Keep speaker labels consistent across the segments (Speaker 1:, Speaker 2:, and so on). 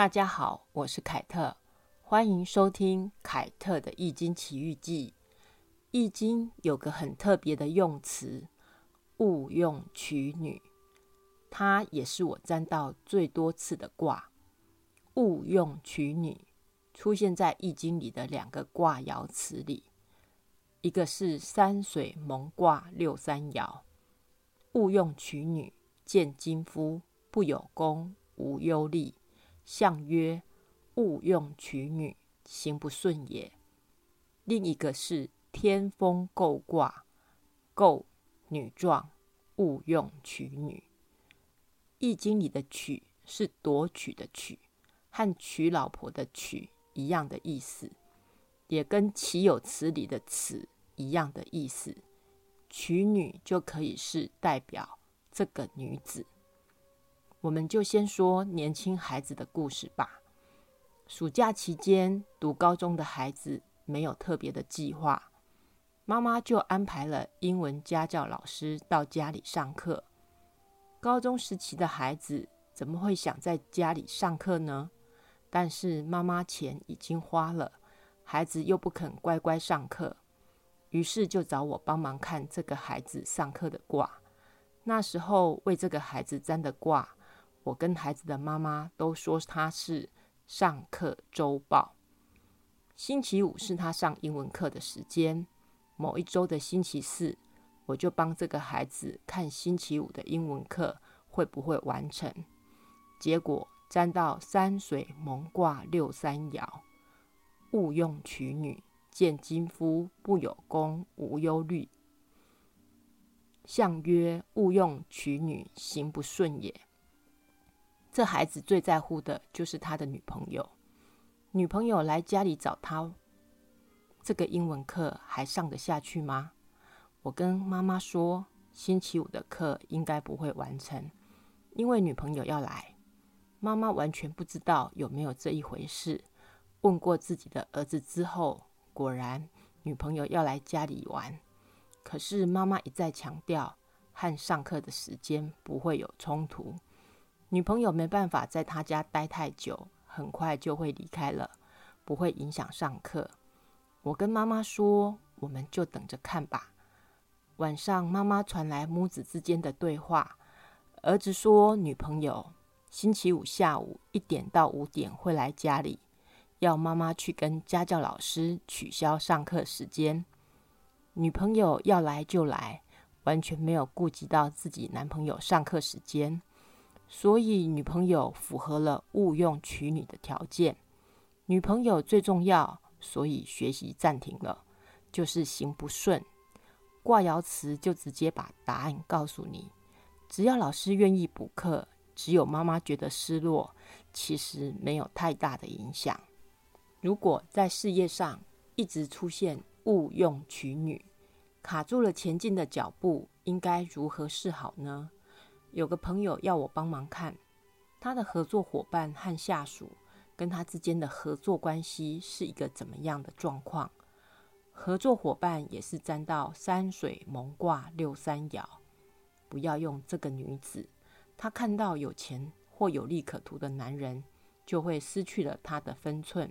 Speaker 1: 大家好，我是凯特，欢迎收听凯特的《易经奇遇记》。《易经》有个很特别的用词“勿用娶女”，它也是我占到最多次的卦。“勿用娶女”出现在《易经》里的两个卦爻辞里，一个是山水蒙卦六三爻，“勿用娶女，见金夫，不有功，无忧虑。”象曰：勿用娶女，行不顺也。另一个是天风姤卦，姤女壮，勿用娶女。易经里的娶是夺取的取，和娶老婆的娶一样的意思，也跟岂有此理的此一样的意思。娶女就可以是代表这个女子。我们就先说年轻孩子的故事吧。暑假期间，读高中的孩子没有特别的计划，妈妈就安排了英文家教老师到家里上课。高中时期的孩子怎么会想在家里上课呢？但是妈妈钱已经花了，孩子又不肯乖乖上课，于是就找我帮忙看这个孩子上课的卦。那时候为这个孩子占的卦。我跟孩子的妈妈都说他是上课周报。星期五是他上英文课的时间，某一周的星期四，我就帮这个孩子看星期五的英文课会不会完成。结果占到山水蒙卦六三爻，勿用娶女，见金夫，不有功，无忧虑。象曰：勿用娶女，行不顺也。这孩子最在乎的就是他的女朋友。女朋友来家里找他，这个英文课还上得下去吗？我跟妈妈说，星期五的课应该不会完成，因为女朋友要来。妈妈完全不知道有没有这一回事。问过自己的儿子之后，果然女朋友要来家里玩。可是妈妈一再强调，和上课的时间不会有冲突。女朋友没办法在他家待太久，很快就会离开了，不会影响上课。我跟妈妈说，我们就等着看吧。晚上，妈妈传来母子之间的对话。儿子说，女朋友星期五下午一点到五点会来家里，要妈妈去跟家教老师取消上课时间。女朋友要来就来，完全没有顾及到自己男朋友上课时间。所以，女朋友符合了勿用娶女的条件。女朋友最重要，所以学习暂停了，就是行不顺。卦爻辞就直接把答案告诉你：只要老师愿意补课，只有妈妈觉得失落，其实没有太大的影响。如果在事业上一直出现勿用娶女，卡住了前进的脚步，应该如何是好呢？有个朋友要我帮忙看他的合作伙伴和下属跟他之间的合作关系是一个怎么样的状况？合作伙伴也是沾到山水蒙卦六三爻，不要用这个女子。她看到有钱或有利可图的男人，就会失去了她的分寸，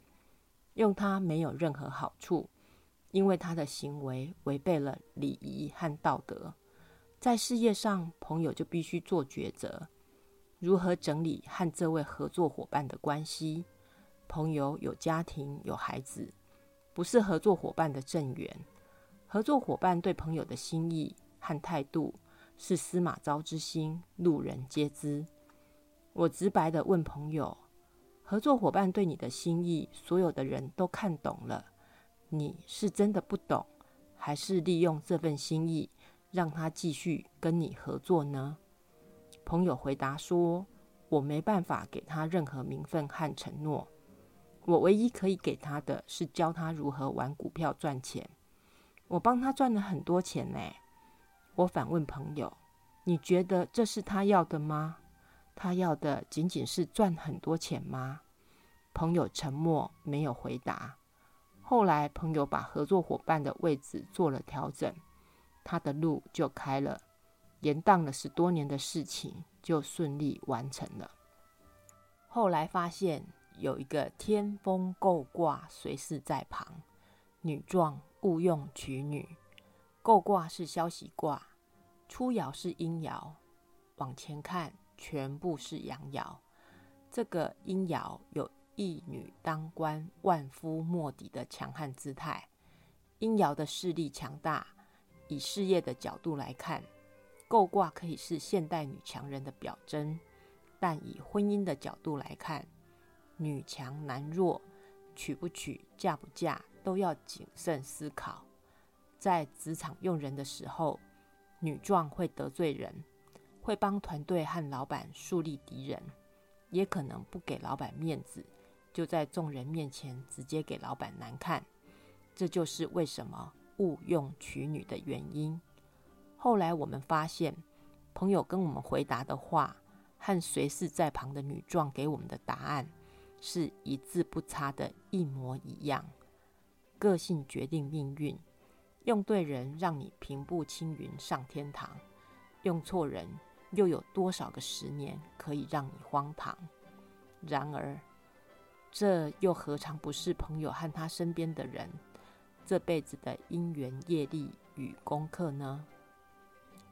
Speaker 1: 用她没有任何好处，因为她的行为违背了礼仪和道德。在事业上，朋友就必须做抉择：如何整理和这位合作伙伴的关系？朋友有家庭有孩子，不是合作伙伴的正缘。合作伙伴对朋友的心意和态度是司马昭之心，路人皆知。我直白的问朋友：合作伙伴对你的心意，所有的人都看懂了，你是真的不懂，还是利用这份心意？让他继续跟你合作呢？朋友回答说：“我没办法给他任何名分和承诺，我唯一可以给他的是教他如何玩股票赚钱。我帮他赚了很多钱呢。”我反问朋友：“你觉得这是他要的吗？他要的仅仅是赚很多钱吗？”朋友沉默，没有回答。后来，朋友把合作伙伴的位置做了调整。他的路就开了，延宕了十多年的事情就顺利完成了。后来发现，有一个天风姤卦随侍在旁，女状勿用娶女。姤卦是消息卦，初爻是阴爻，往前看全部是阳爻。这个阴爻有一女当关、万夫莫敌的强悍姿态。阴爻的势力强大，以事业的角度来看，姤卦可以是现代女强人的表征。但以婚姻的角度来看，女强男弱，娶不娶、嫁不嫁都要谨慎思考。在职场用人的时候，女壮会得罪人，会帮团队和老板树立敌人，也可能不给老板面子，就在众人面前直接给老板难看。这就是为什么误用娶女的原因。后来我们发现，朋友跟我们回答的话。和随侍在旁的女壮给我们的答案是一字不差的一模一样。个性决定命运，用对人让你平步青云上天堂，用错人又有多少个十年可以让你荒唐？然而，这又何尝不是朋友和他身边的人这辈子的因缘业力与功课呢？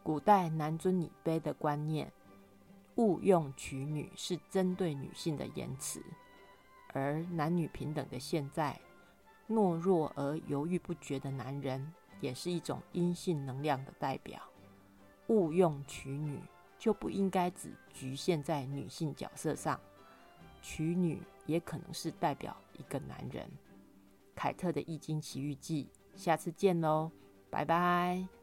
Speaker 1: 古代男尊女卑的观念。勿用娶女是针对女性的言辞，而男女平等的现在，懦弱而犹豫不决的男人也是一种阴性能量的代表。勿用娶女就不应该只局限在女性角色上，娶女也可能是代表一个男人。凯特的《易经奇遇记》，下次见喽，拜拜。